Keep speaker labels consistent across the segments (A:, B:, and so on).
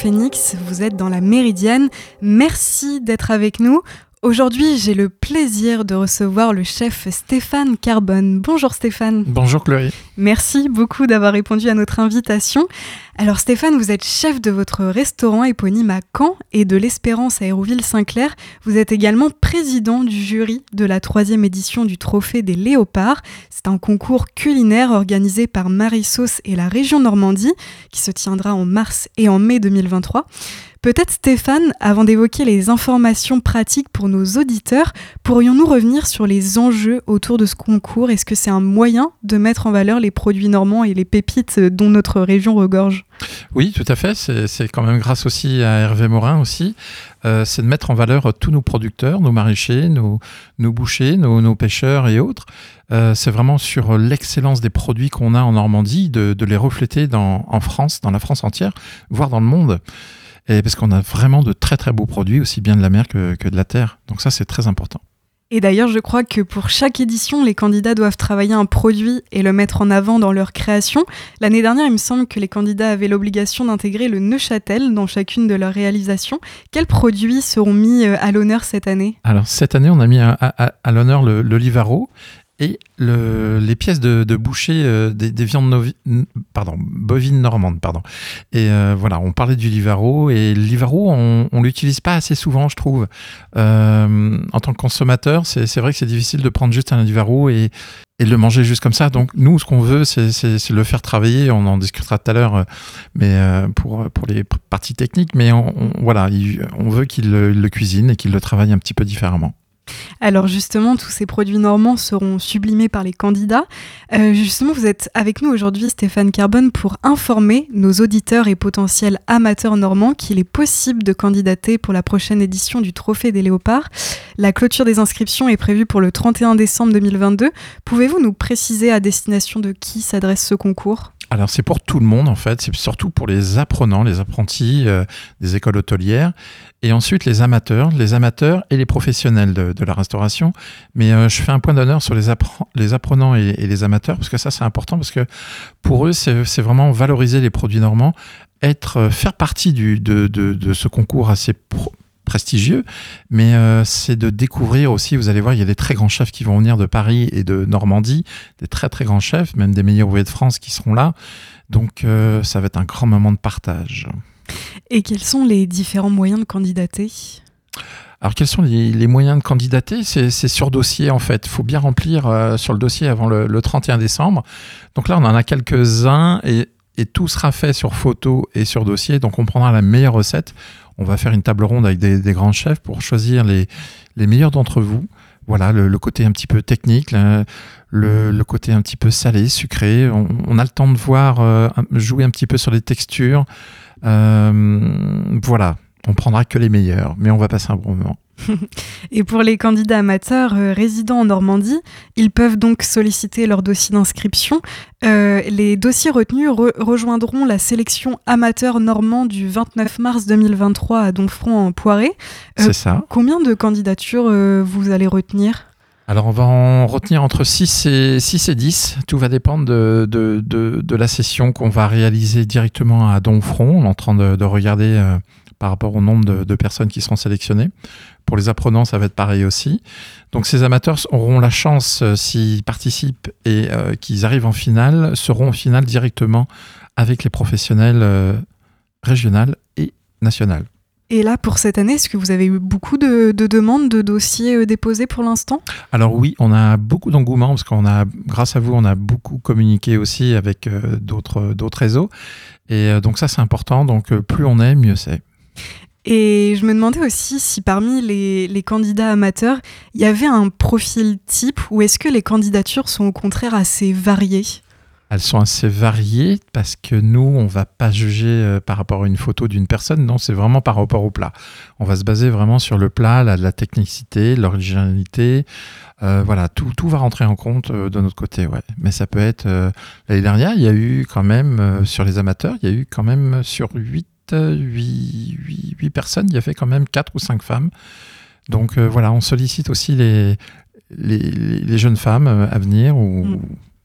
A: Phoenix, vous êtes dans la Méridienne. Merci d'être avec nous. Aujourd'hui, j'ai le plaisir de recevoir le chef Stéphane Carbone. Bonjour Stéphane.
B: Bonjour Chloé.
A: Merci beaucoup d'avoir répondu à notre invitation. Alors Stéphane, vous êtes chef de votre restaurant éponyme à Caen et de l'Espérance à Hérouville-Saint-Clair. Vous êtes également président du jury de la troisième édition du Trophée des Léopards. C'est un concours culinaire organisé par Marie-Sauce et la région Normandie qui se tiendra en mars et en mai 2023. Peut-être Stéphane, avant d'évoquer les informations pratiques pour nos auditeurs, pourrions-nous revenir sur les enjeux autour de ce concours? Est-ce que c'est un moyen de mettre en valeur les produits normands et les pépites dont notre région regorge?
B: Oui, tout à fait. C'est quand même grâce aussi à Hervé Morin aussi. Euh, c'est de mettre en valeur tous nos producteurs, nos maraîchers, nos, bouchers, nos, pêcheurs et autres. Euh, c'est vraiment sur l'excellence des produits qu'on a en Normandie, de, les refléter en France, dans la France entière, voire dans le monde et parce qu'on a vraiment de très très beaux produits, aussi bien de la mer que, de la terre. Donc ça, c'est très important.
A: Et d'ailleurs, je crois que pour chaque édition, les candidats doivent travailler un produit et le mettre en avant dans leur création. L'année dernière, il me semble que les candidats avaient l'obligation d'intégrer le Neuchâtel dans chacune de leurs réalisations. Quels produits seront mis euh, à l'honneur cette année?
B: Alors, cette année, on a mis à, l'honneur le, le Livaro et le, les pièces de, boucher euh, des, des, viandes pardon, bovines normandes. Pardon. Et euh, voilà, on parlait du livaro, et le livaro, on ne l'utilise pas assez souvent, je trouve. Euh, en tant que consommateur, c'est vrai que c'est difficile de prendre juste un livaro et, de le manger juste comme ça. Donc nous, ce qu'on veut, c'est le faire travailler. On en discutera tout à l'heure, mais pour, les parties techniques. Mais on, voilà, on veut qu'il le cuisine et qu'il le travaille un petit peu différemment.
A: Alors justement, tous ces produits normands seront sublimés par les candidats. Euh, justement, vous êtes avec nous aujourd'hui, Stéphane Carbone, pour informer nos auditeurs et potentiels amateurs normands qu'il est possible de candidater pour la prochaine édition du Trophée des Léopards. La clôture des inscriptions est prévue pour le 31 décembre 2022. Pouvez-vous nous préciser à destination de qui s'adresse ce concours?
B: Alors c'est pour tout le monde en fait, c'est surtout pour les apprenants, les apprentis euh, des écoles hôtelières, et ensuite les amateurs, les amateurs et les professionnels de, la restauration. Mais euh, je fais un point d'honneur sur les, les apprenants et, les amateurs, parce que ça c'est important, parce que pour eux c'est vraiment valoriser les produits normands, être, euh, faire partie du, de, de, de ce concours assez prestigieux, mais euh, c'est de découvrir aussi, vous allez voir, il y a des très grands chefs qui vont venir de Paris et de Normandie, des très très grands chefs, même des meilleurs ouvriers de France qui seront là. Donc euh, ça va être un grand moment de partage.
A: Et quels sont les différents moyens de candidater
B: alors, quels sont les, moyens de candidater? C'est sur dossier, en fait. Il faut bien remplir euh, sur le dossier avant le, le, 31 décembre. Donc là, on en a quelques-uns et, tout sera fait sur photo et sur dossier. Donc, on prendra la meilleure recette on va faire une table ronde avec des, grands chefs pour choisir les, meilleurs d'entre vous. Voilà, le, côté un petit peu technique, le, côté un petit peu salé, sucré. On, a le temps de voir, euh, jouer un petit peu sur les textures. Euh, voilà, on prendra que les meilleurs, mais on va passer un bon moment.
A: Et pour les candidats amateurs euh, résidant en Normandie, ils peuvent donc solliciter leur dossier d'inscription. Euh, les dossiers retenus rejoindront la sélection amateur normand du 29 mars 2023 à Donfront en Poiré.
B: Euh, C'est ça.
A: Combien de candidatures vous allez retenir?
B: Alors on va en retenir entre 6 et, 6 et 10. Tout va dépendre de, la session qu'on va réaliser directement à Donfront. On est en train de, regarder par rapport au nombre de, personnes qui seront sélectionnées. Pour les apprenants, ça va être pareil aussi. Donc ces amateurs auront la chance, euh, s'ils participent et euh, qu'ils arrivent en finale, seront en finale directement avec les professionnels euh, régionales et nationales.
A: Et là, pour cette année, est-ce que vous avez eu beaucoup de, demandes, de dossiers déposés pour l'instant?
B: Alors oui, on a beaucoup d'engouement parce qu'on a, grâce à vous, on a beaucoup communiqué aussi avec d'autres d'autres réseaux. Et donc ça, c'est important. Donc plus on est, mieux c'est.
A: Et je me demandais aussi si parmi les, candidats amateurs, il y avait un profil type ou est-ce que les candidatures sont au contraire assez variées?
B: Elles sont assez variées parce que nous, on va pas juger euh, par rapport à une photo d'une personne. Non, c'est vraiment par rapport au plat. On va se baser vraiment sur le plat, la, technicité, l'originalité. Euh, voilà, tout, tout va rentrer en compte euh, de notre côté. Ouais. Mais ça peut être. L'année dernière, il y a eu quand même, sur les amateurs, il y a eu quand même sur 8 8, personnes, il y avait quand même 4 ou 5 femmes. Donc voilà, on sollicite aussi les, les, jeunes femmes à venir. Ou, mm.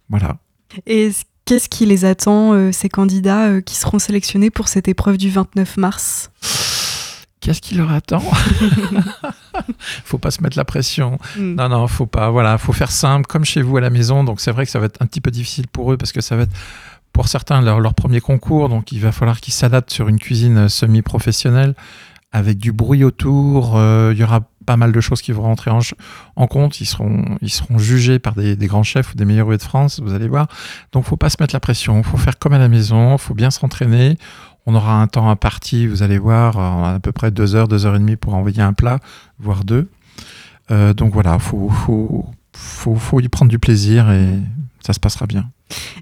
B: Voilà.
A: Et qu'est-ce qui les attend, ces candidats qui seront sélectionnés pour cette épreuve du 29 mars?
B: Qu'est-ce qui leur attend? Faut pas se mettre la pression.
A: Mm.
B: Non, non, faut pas. Voilà, faut faire simple, comme chez vous à la maison. Donc c'est vrai que ça va être un petit peu difficile pour eux parce que ça va être pour certains leur, leur premier concours. Donc il va falloir qu'ils s'adaptent sur une cuisine semi-professionnelle avec du bruit autour. Euh, il y aura pas mal de choses qui vont rentrer en, en compte. Ils seront, ils seront jugés par des, des, grands chefs ou des meilleurs ouvriers de France, vous allez voir. Donc, faut pas se mettre la pression. faut faire comme à la maison. faut bien s'entraîner. On aura un temps imparti, vous allez voir, à peu près deux heures, deux heures et demie pour envoyer un plat, voire deux. Euh, donc voilà, faut, faut, faut, faut y prendre du plaisir et ça se passera bien.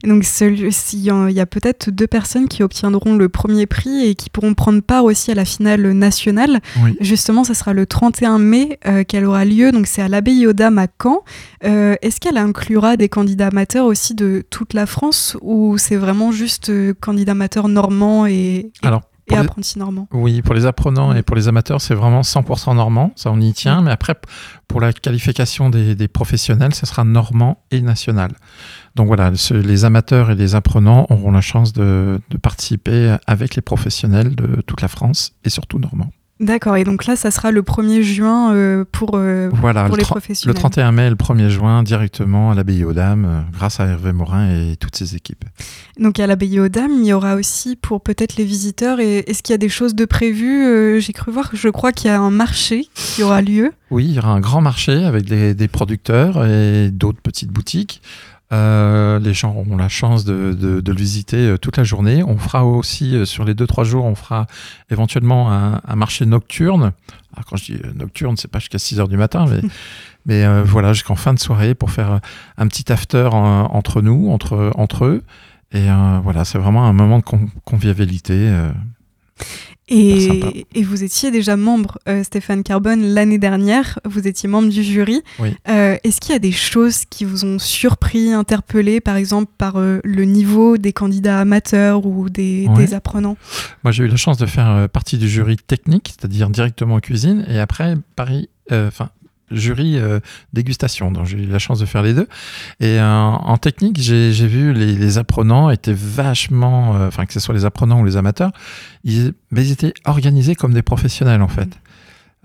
A: Et donc, il y a peut-être deux personnes qui obtiendront le premier prix et qui pourront prendre part aussi à la finale nationale.
B: Oui.
A: Justement, ça sera le 31 mai euh, qu'elle aura lieu. Donc, c'est à l'abbaye aux Dames à Caen. Euh, Est-ce qu'elle inclura des candidats amateurs aussi de toute la France ou c'est vraiment juste euh, candidats amateurs normands et, et...
B: Alors,
A: et apprentis normands?
B: Oui, pour les apprenants et pour les amateurs, c'est vraiment 100% normand, ça on y tient. Mais après, pour la qualification des, des professionnels, ce sera normand et national. Donc voilà, ce, les amateurs et les apprenants auront la chance de, de, participer avec les professionnels de toute la France et surtout normands.
A: D'accord, et donc là, ça sera le 1er juin euh, pour, euh,
B: voilà,
A: pour
B: le
A: les professionnels.
B: Le 31 mai et le 1er juin, directement à l'abbaye aux Dames, euh, grâce à Hervé Morin et toutes ses équipes.
A: Donc à l'abbaye aux Dames, il y aura aussi pour peut-être les visiteurs, est-ce qu'il y a des choses de prévues J'ai cru voir, je crois qu'il y a un marché qui aura lieu.
B: Oui, il y aura un grand marché avec des, des producteurs et d'autres petites boutiques. Euh, les gens auront la chance de, de, de, le visiter euh, toute la journée. On fera aussi, euh, sur les 2-3 jours, on fera éventuellement un, un marché nocturne. Alors, quand je dis nocturne, c'est pas jusqu'à 6 heures du matin, mais, mais euh, voilà, jusqu'en fin de soirée pour faire un petit after en, entre nous, entre, entre eux. Et euh, voilà, c'est vraiment un moment de con convivialité.
A: Et, et, vous étiez déjà membre, euh, Stéphane Carbone, l'année dernière. Vous étiez membre du jury.
B: Oui.
A: Euh, Est-ce qu'il y a des choses qui vous ont surpris, interpellé, par exemple par euh, le niveau des candidats amateurs ou des, des apprenants?
B: Moi, j'ai eu la chance de faire partie du jury technique, c'est-à-dire directement en cuisine, et après, Paris, enfin, jury euh, dégustation. Donc, j'ai eu la chance de faire les deux. Et euh, en technique, j'ai vu les, les apprenants étaient vachement, euh, enfin, que ce soit les apprenants ou les amateurs, ils, mais ils étaient organisés comme des professionnels, en fait.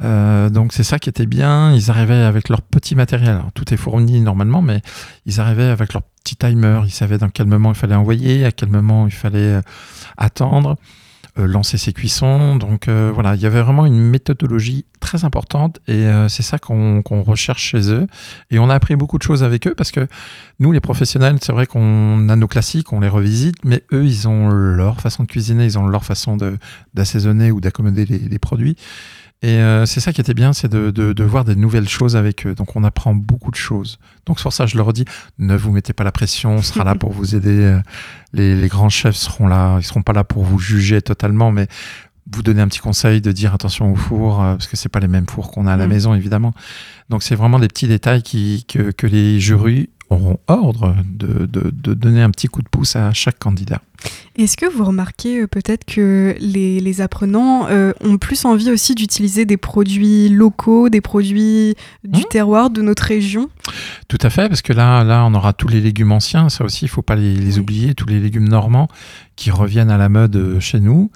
B: Donc c'est ça qui était bien. Ils arrivaient avec leur petit matériel. Tout est fourni normalement, mais ils arrivaient avec leur petit timer. Ils savaient dans quel moment il fallait envoyer, à quel moment il fallait attendre, lancer ses cuissons. Donc euh, voilà, il y avait vraiment une méthodologie très importante et euh, c'est ça qu'on recherche chez eux. Et on a appris beaucoup de choses avec eux parce que nous, les professionnels, c'est vrai qu'on a nos classiques, on les revisite, mais eux, ils ont leur façon de cuisiner, ils ont leur façon d'assaisonner ou d'accommoder les produits. Et euh, c'est ça qui était bien, c'est de, de, de voir des nouvelles choses avec eux. Donc on apprend beaucoup de choses. Donc c'est pour ça je leur dis, ne vous mettez pas la pression, on sera là pour vous aider. Euh, Les, les grands chefs seront là, ils seront pas là pour vous juger totalement, mais vous donner un petit conseil de dire attention au four, euh, parce que c'est pas les mêmes fours qu'on a à la
A: Mm.
B: maison évidemment. Donc c'est vraiment des petits détails qui, que, que les jurys auront ordre de, de, de donner un petit coup de pouce à chaque candidat.
A: Est-ce que vous remarquez euh, peut-être que les, les apprenants euh, ont plus envie aussi d'utiliser des produits locaux, des produits du
B: Mmh.
A: terroir de notre région?
B: Tout à fait, parce que là, là, on aura tous les légumes anciens, ça aussi, il faut pas les, les
A: Oui.
B: oublier, tous les légumes normands qui reviennent à la mode euh, chez nous.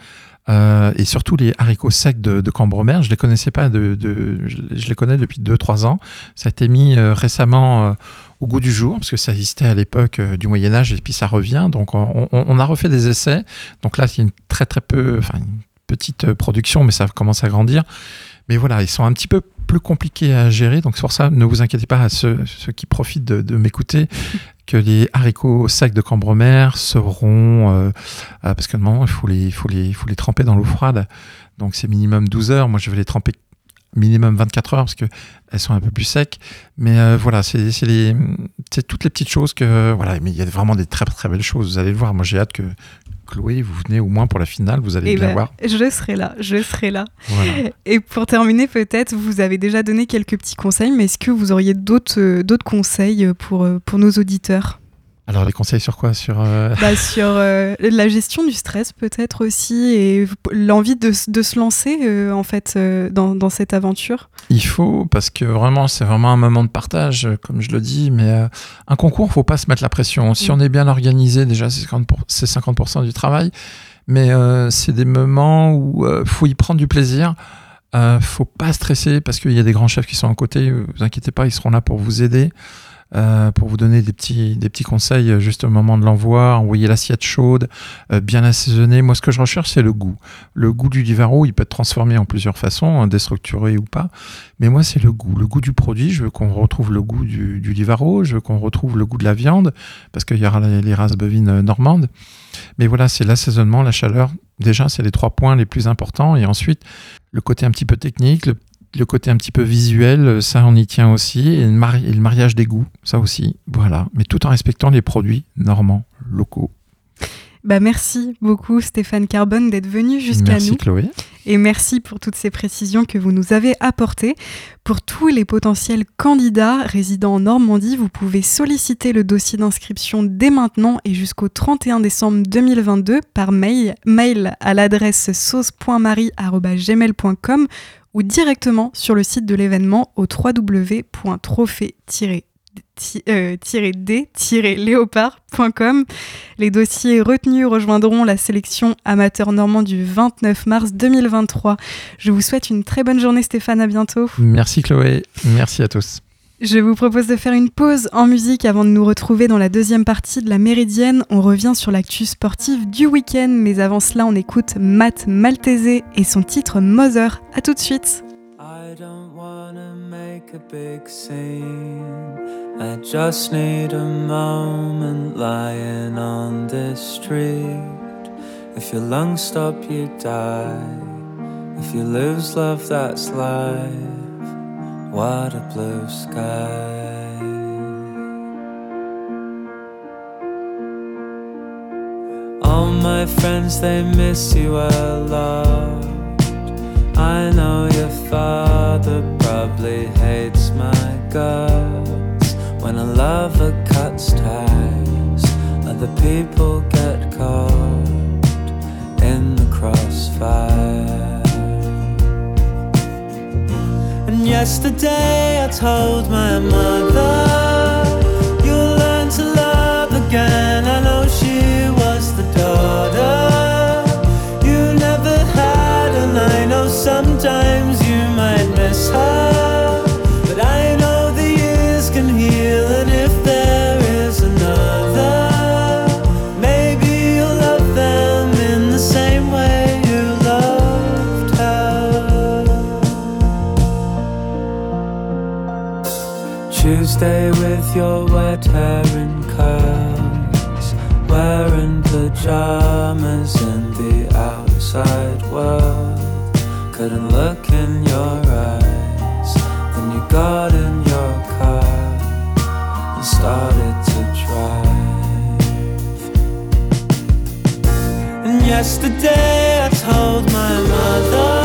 B: Euh, et surtout les haricots secs de, de Cambremer, je les connaissais pas, de, je, les connais depuis 2-3 ans. Ça a été mis euh, récemment euh, au goût du jour, parce que ça existait à l'époque du Moyen Âge, et puis ça revient. Donc on, a refait des essais. Donc là, il y a une très très peu, enfin une petite production, mais ça commence à grandir. Mais voilà, ils sont un petit peu plus compliqués à gérer. Donc c'est pour ça, ne vous inquiétez pas à ceux, qui profitent de m'écouter, que les haricots secs de Cambremer seront, euh, euh, parce que normalement il faut les, faut les, faut les tremper dans l'eau froide. Donc c'est minimum 12 heures. Moi je vais les tremper minimum 24 heures parce que elles sont un peu plus secs. Mais euh, voilà, c'est toutes les petites choses que voilà. Mais il y a vraiment des très très belles choses. Vous allez le voir. Moi j'ai hâte que Chloé, vous venez au moins pour la finale. Vous allez
A: Eh
B: bien
A: ben,
B: voir.
A: Je serai là, je serai là.
B: Voilà.
A: Et pour terminer, peut-être, vous avez déjà donné quelques petits conseils, mais est-ce que vous auriez d'autres euh, d'autres conseils pour, euh, pour nos auditeurs?
B: Alors les conseils sur quoi? Sur euh,
C: bah, sur euh, la gestion du stress peut-être aussi et l'envie de, de, se lancer euh, en fait dans, dans, cette aventure.
B: Il faut parce que vraiment c'est vraiment un moment de partage comme je le dis mais un concours faut pas se mettre la pression. Si mm. on est bien organisé déjà c'est 50%, 50 du travail mais c'est des moments où faut y prendre du plaisir. faut pas stresser parce qu'il y a des grands chefs qui sont à côté. Vous inquiétez pas, ils seront là pour vous aider. Euh, pour vous donner des petits, des petits conseils euh, juste au moment de l'envoi. Envoyer l'assiette chaude, euh, bien assaisonnée. Moi, ce que je recherche, c'est le goût. Le goût du Livaro, il peut être transformé en plusieurs façons, hein, déstructuré ou pas. Mais moi, c'est le goût. Le goût du produit. Je veux qu'on retrouve le goût du, du Livaro. Je veux qu'on retrouve le goût de la viande, parce qu'il y aura les, races bovines normandes. Mais voilà, c'est l'assaisonnement, la chaleur. Déjà, c'est les trois points les plus importants. Et ensuite, le côté un petit peu technique, le le côté un petit peu visuel, ça on y tient aussi, et le, mariage des goûts, ça aussi, voilà, mais tout en respectant les produits normands, locaux.
C: Bah merci beaucoup Stéphane Carbone d'être venu jusqu'à nous.
B: Merci Chloé.
C: Et merci pour toutes ces précisions que vous nous avez apportées. Pour tous les potentiels candidats résidant en Normandie, vous pouvez solliciter le dossier d'inscription dès maintenant et jusqu'au 31 décembre 2022 par mail, mail à l'adresse sauce.marie.gmail.com ou directement sur le site de l'événement au www.trophée- d-léopard.com. Les dossiers retenus rejoindront la sélection amateur normand du 29 mars 2023. Je vous souhaite une très bonne journée Stéphane, à bientôt.
B: Merci Chloé, merci à tous.
C: Je vous propose de faire une pause en musique avant de nous retrouver dans la deuxième partie de la Méridienne. On revient sur l'actu sportive du week-end, mais avant cela, on écoute Matt Maltese et son titre Mother. A tout de suite. What a blue sky. All my friends, they miss you a lot. I know your father probably hates my guts. When a lover cuts ties, other people Yesterday, I told my mother. Stay with your wet hair in curls, wearing pajamas in the outside world. Couldn't look in your eyes, then you got in your car and started to drive. And yesterday I told my mother,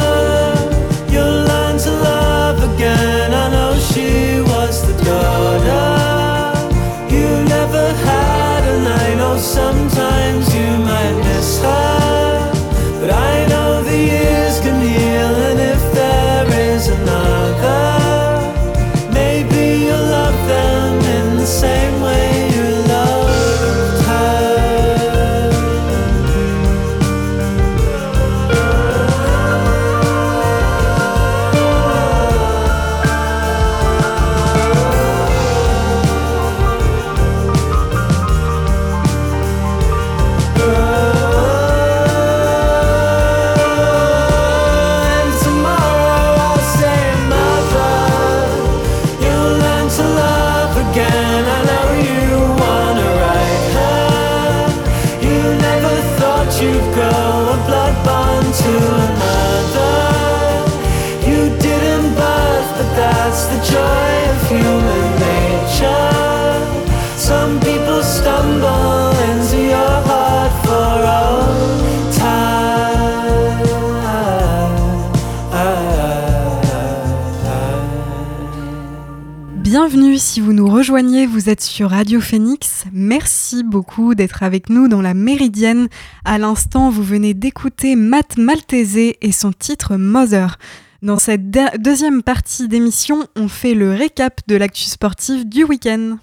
A: Bienvenue si vous nous rejoignez, vous êtes sur Radio Phoenix. Merci beaucoup d'être avec nous dans la Méridienne. À l'instant, vous venez d'écouter Matt Maltese et son titre Mother. Dans cette deuxième partie d'émission, on fait le récap de l'actu sportif du week-end.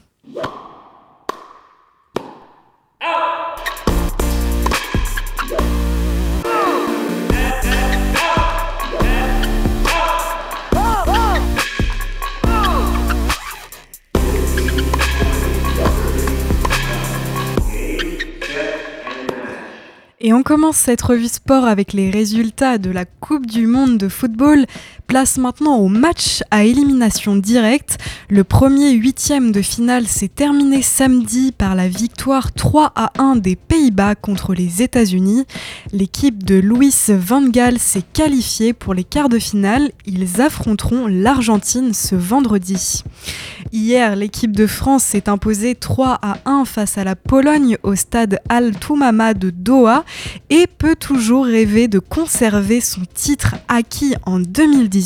A: Et on commence cette revue sport avec les résultats de la Coupe du Monde de football. Place maintenant au match à élimination directe. Le premier huitième de finale s'est terminé samedi par la victoire 3 à 1 des Pays-Bas contre les États-Unis. L'équipe de Louis Van Gaal s'est qualifiée pour les quarts de finale. Ils affronteront l'Argentine ce vendredi. Hier, l'équipe de France s'est imposée 3 à 1 face à la Pologne au stade Al Toumama de Doha et peut toujours rêver de conserver son titre acquis en 2018.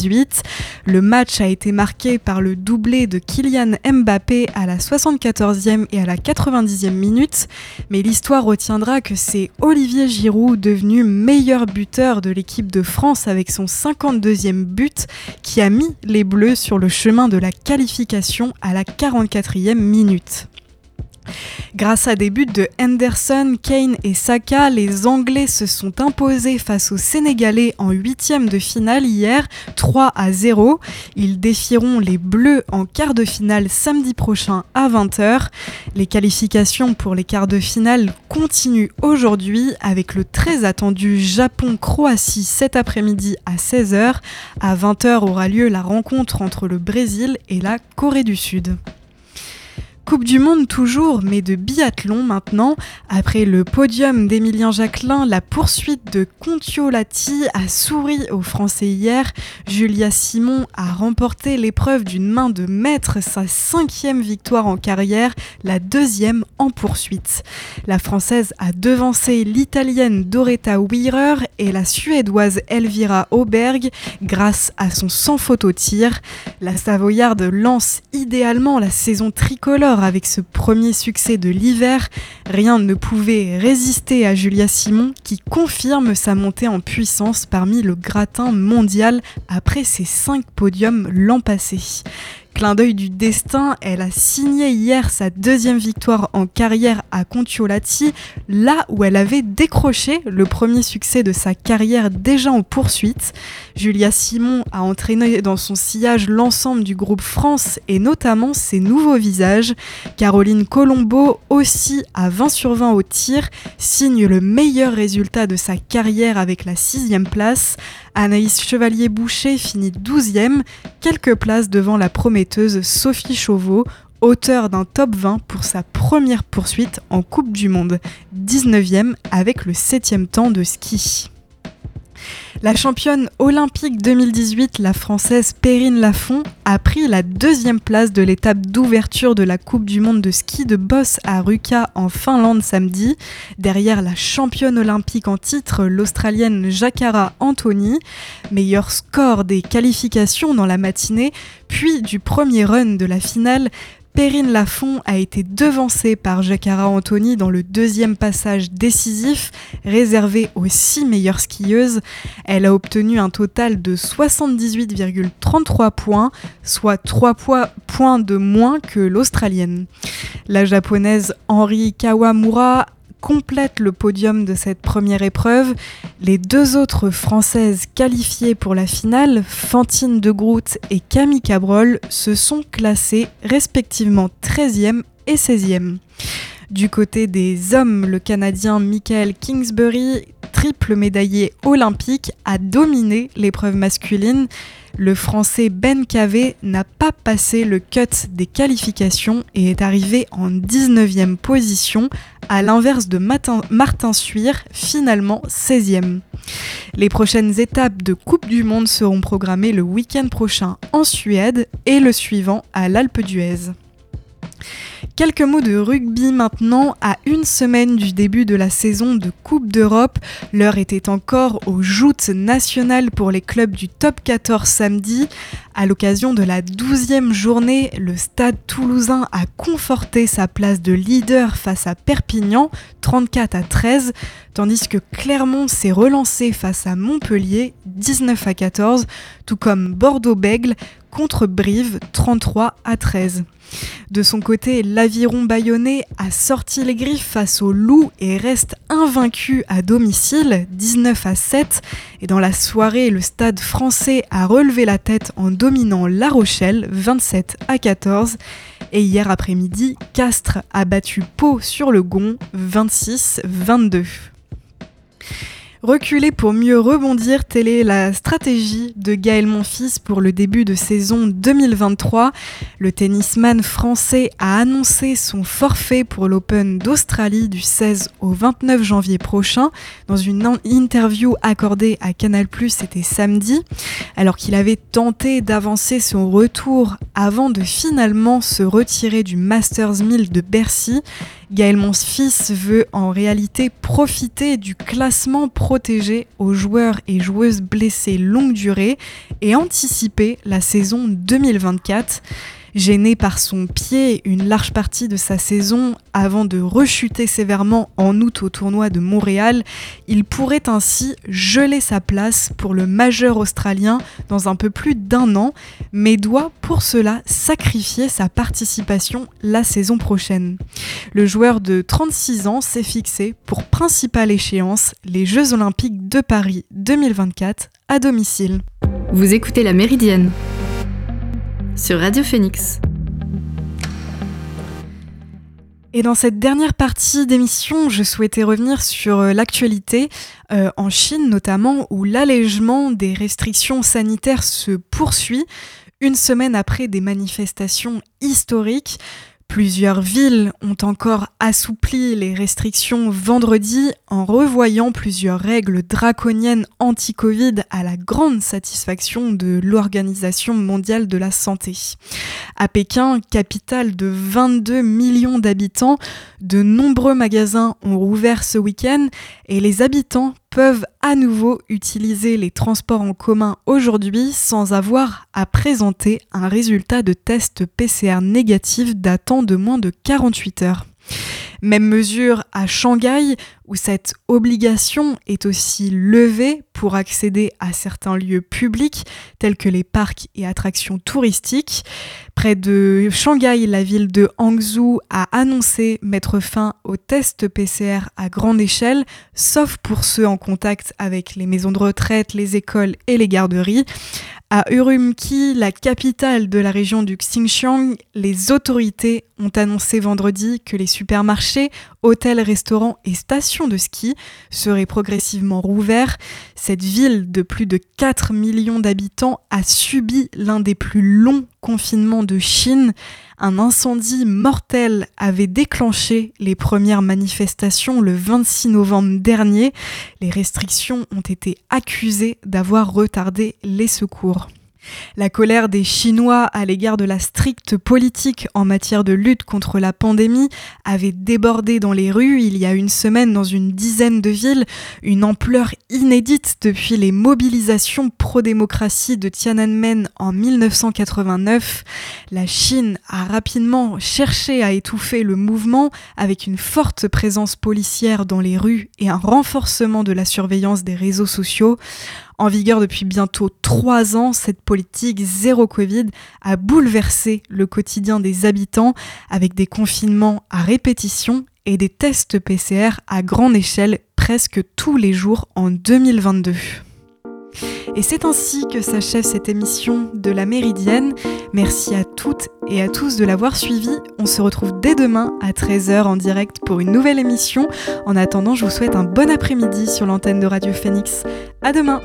A: Le match a été marqué par le doublé de Kylian Mbappé à la 74e et à la 90e minute, mais l'histoire retiendra que c'est Olivier Giroud, devenu meilleur buteur de l'équipe de France avec son 52e but, qui a mis les Bleus sur le chemin de la qualification à la 44e minute. Grâce à des buts de Henderson, Kane et Saka, les Anglais se sont imposés face aux Sénégalais en huitième de finale hier, 3 à 0. Ils défieront les Bleus en quart de finale samedi prochain à 20h. Les qualifications pour les quarts de finale continuent aujourd'hui avec le très attendu Japon-Croatie cet après-midi à 16h. À 20h aura lieu la rencontre entre le Brésil et la Corée du Sud. Coupe du Monde toujours, mais de biathlon maintenant. Après le podium d'Emilien Jacquelin, la poursuite de Contiolati a souri aux Français hier. Julia Simon a remporté l'épreuve d'une main de maître, sa cinquième victoire en carrière, la deuxième en poursuite. La Française a devancé l'Italienne Doretta Wierer et la Suédoise Elvira Auberg grâce à son sans faute au tir. La Savoyarde lance idéalement la saison tricolore avec ce premier succès de l'hiver, rien ne pouvait résister à Julia Simon qui confirme sa montée en puissance parmi le gratin mondial après ses cinq podiums l'an passé. Clin d'œil du destin, elle a signé hier sa deuxième victoire en carrière à Contiolati, là où elle avait décroché le premier succès de sa carrière déjà en poursuite. Julia Simon a entraîné dans son sillage l'ensemble du groupe France et notamment ses nouveaux visages. Caroline Colombo, aussi à 20 sur 20 au tir, signe le meilleur résultat de sa carrière avec la sixième place. Anaïs Chevalier-Boucher finit 12e, quelques places devant la prometteuse Sophie Chauveau, auteur d'un top 20 pour sa première poursuite en Coupe du Monde, 19e avec le 7e temps de ski. La championne olympique 2018, la française Perrine Lafont, a pris la deuxième place de l'étape d'ouverture de la Coupe du Monde de ski de boss à Ruka en Finlande samedi, derrière la championne olympique en titre, l'Australienne Jakara Anthony. Meilleur score des qualifications dans la matinée, puis du premier run de la finale, Perrine Lafont a été devancée par Jacara Anthony dans le deuxième passage décisif, réservé aux six meilleures skieuses. Elle a obtenu un total de 78,33 points, soit 3 points de moins que l'Australienne. La japonaise Henri Kawamura complète le podium de cette première épreuve. Les deux autres Françaises qualifiées pour la finale, Fantine de Groot et Camille Cabrol, se sont classées respectivement 13e et 16e. Du côté des hommes, le Canadien Michael Kingsbury, triple médaillé olympique, a dominé l'épreuve masculine. Le Français Ben Cavé n'a pas passé le cut des qualifications et est arrivé en 19e position, à l'inverse de Martin Suire, finalement 16e. Les prochaines étapes de Coupe du Monde seront programmées le week-end prochain en Suède et le suivant à l'Alpe d'Huez. Quelques mots de rugby maintenant. À une semaine du début de la saison de Coupe d'Europe, l'heure était encore aux joutes nationales pour les clubs du top 14 samedi. À l'occasion de la 12e journée, le stade toulousain a conforté sa place de leader face à Perpignan, 34 à 13, tandis que Clermont s'est relancé face à Montpellier, 19 à 14, tout comme Bordeaux-Bègle contre Brive, 33 à 13. De son côté, l'aviron bayonnais a sorti les griffes face au loup et reste invaincu à domicile, 19 à 7. Et dans la soirée, le stade français a relevé la tête en dominant La Rochelle, 27 à 14. Et hier après-midi, Castres a battu Pau sur le Gond, 26-22. Reculer pour mieux rebondir, telle est la stratégie de Gaël Monfils pour le début de saison 2023. Le tennisman français a annoncé son forfait pour l'Open d'Australie du 16 au 29 janvier prochain. Dans une interview accordée à Canal+, c'était samedi, alors qu'il avait tenté d'avancer son retour avant de finalement se retirer du Masters 1000 de Bercy. Gaël Monfils veut en réalité profiter du classement protégé aux joueurs et joueuses blessés longue durée et anticiper la saison 2024. Gêné par son pied une large partie de sa saison avant de rechuter sévèrement en août au tournoi de Montréal, il pourrait ainsi geler sa place pour le majeur australien dans un peu plus d'un an, mais doit pour cela sacrifier sa participation la saison prochaine. Le joueur de 36 ans s'est fixé pour principale échéance les Jeux olympiques de Paris 2024 à domicile.
D: Vous écoutez la Méridienne sur Radio Phoenix.
A: Et dans cette dernière partie d'émission, je souhaitais revenir sur euh, l'actualité euh, en Chine notamment, où l'allègement des restrictions sanitaires se poursuit une semaine après des manifestations historiques. Plusieurs villes ont encore assoupli les restrictions vendredi en revoyant plusieurs règles draconiennes anti-Covid à la grande satisfaction de l'Organisation mondiale de la santé. À Pékin, capitale de 22 millions d'habitants, de nombreux magasins ont rouvert ce week-end et les habitants peuvent à nouveau utiliser les transports en commun aujourd'hui sans avoir à présenter un résultat de test PCR négatif datant de moins de 48 heures. Même mesure à Shanghai, où cette obligation est aussi levée pour accéder à certains lieux publics, tels que les parcs et attractions touristiques. Près de Shanghai, la ville de Hangzhou a annoncé mettre fin aux tests PCR à grande échelle, sauf pour ceux en contact avec les maisons de retraite, les écoles et les garderies. À Urumqi, la capitale de la région du Xinjiang, les autorités ont annoncé vendredi que les supermarchés, hôtels, restaurants et stations de ski seraient progressivement rouverts. Cette ville de plus de 4 millions d'habitants a subi l'un des plus longs confinements de Chine. Un incendie mortel avait déclenché les premières manifestations le 26 novembre dernier. Les restrictions ont été accusées d'avoir retardé les secours. La colère des Chinois à l'égard de la stricte politique en matière de lutte contre la pandémie avait débordé dans les rues il y a une semaine dans une dizaine de villes, une ampleur inédite depuis les mobilisations pro-démocratie de Tiananmen en 1989. La Chine a rapidement cherché à étouffer le mouvement avec une forte présence policière dans les rues et un renforcement de la surveillance des réseaux sociaux. En vigueur depuis bientôt trois ans, cette politique zéro Covid a bouleversé le quotidien des habitants avec des confinements à répétition et des tests PCR à grande échelle presque tous les jours en 2022. Et c'est ainsi que s'achève cette émission de la Méridienne. Merci à toutes et à tous de l'avoir suivi. On se retrouve dès demain à 13h en direct pour une nouvelle émission. En attendant, je vous souhaite un bon après-midi sur l'antenne de Radio Phoenix. À demain!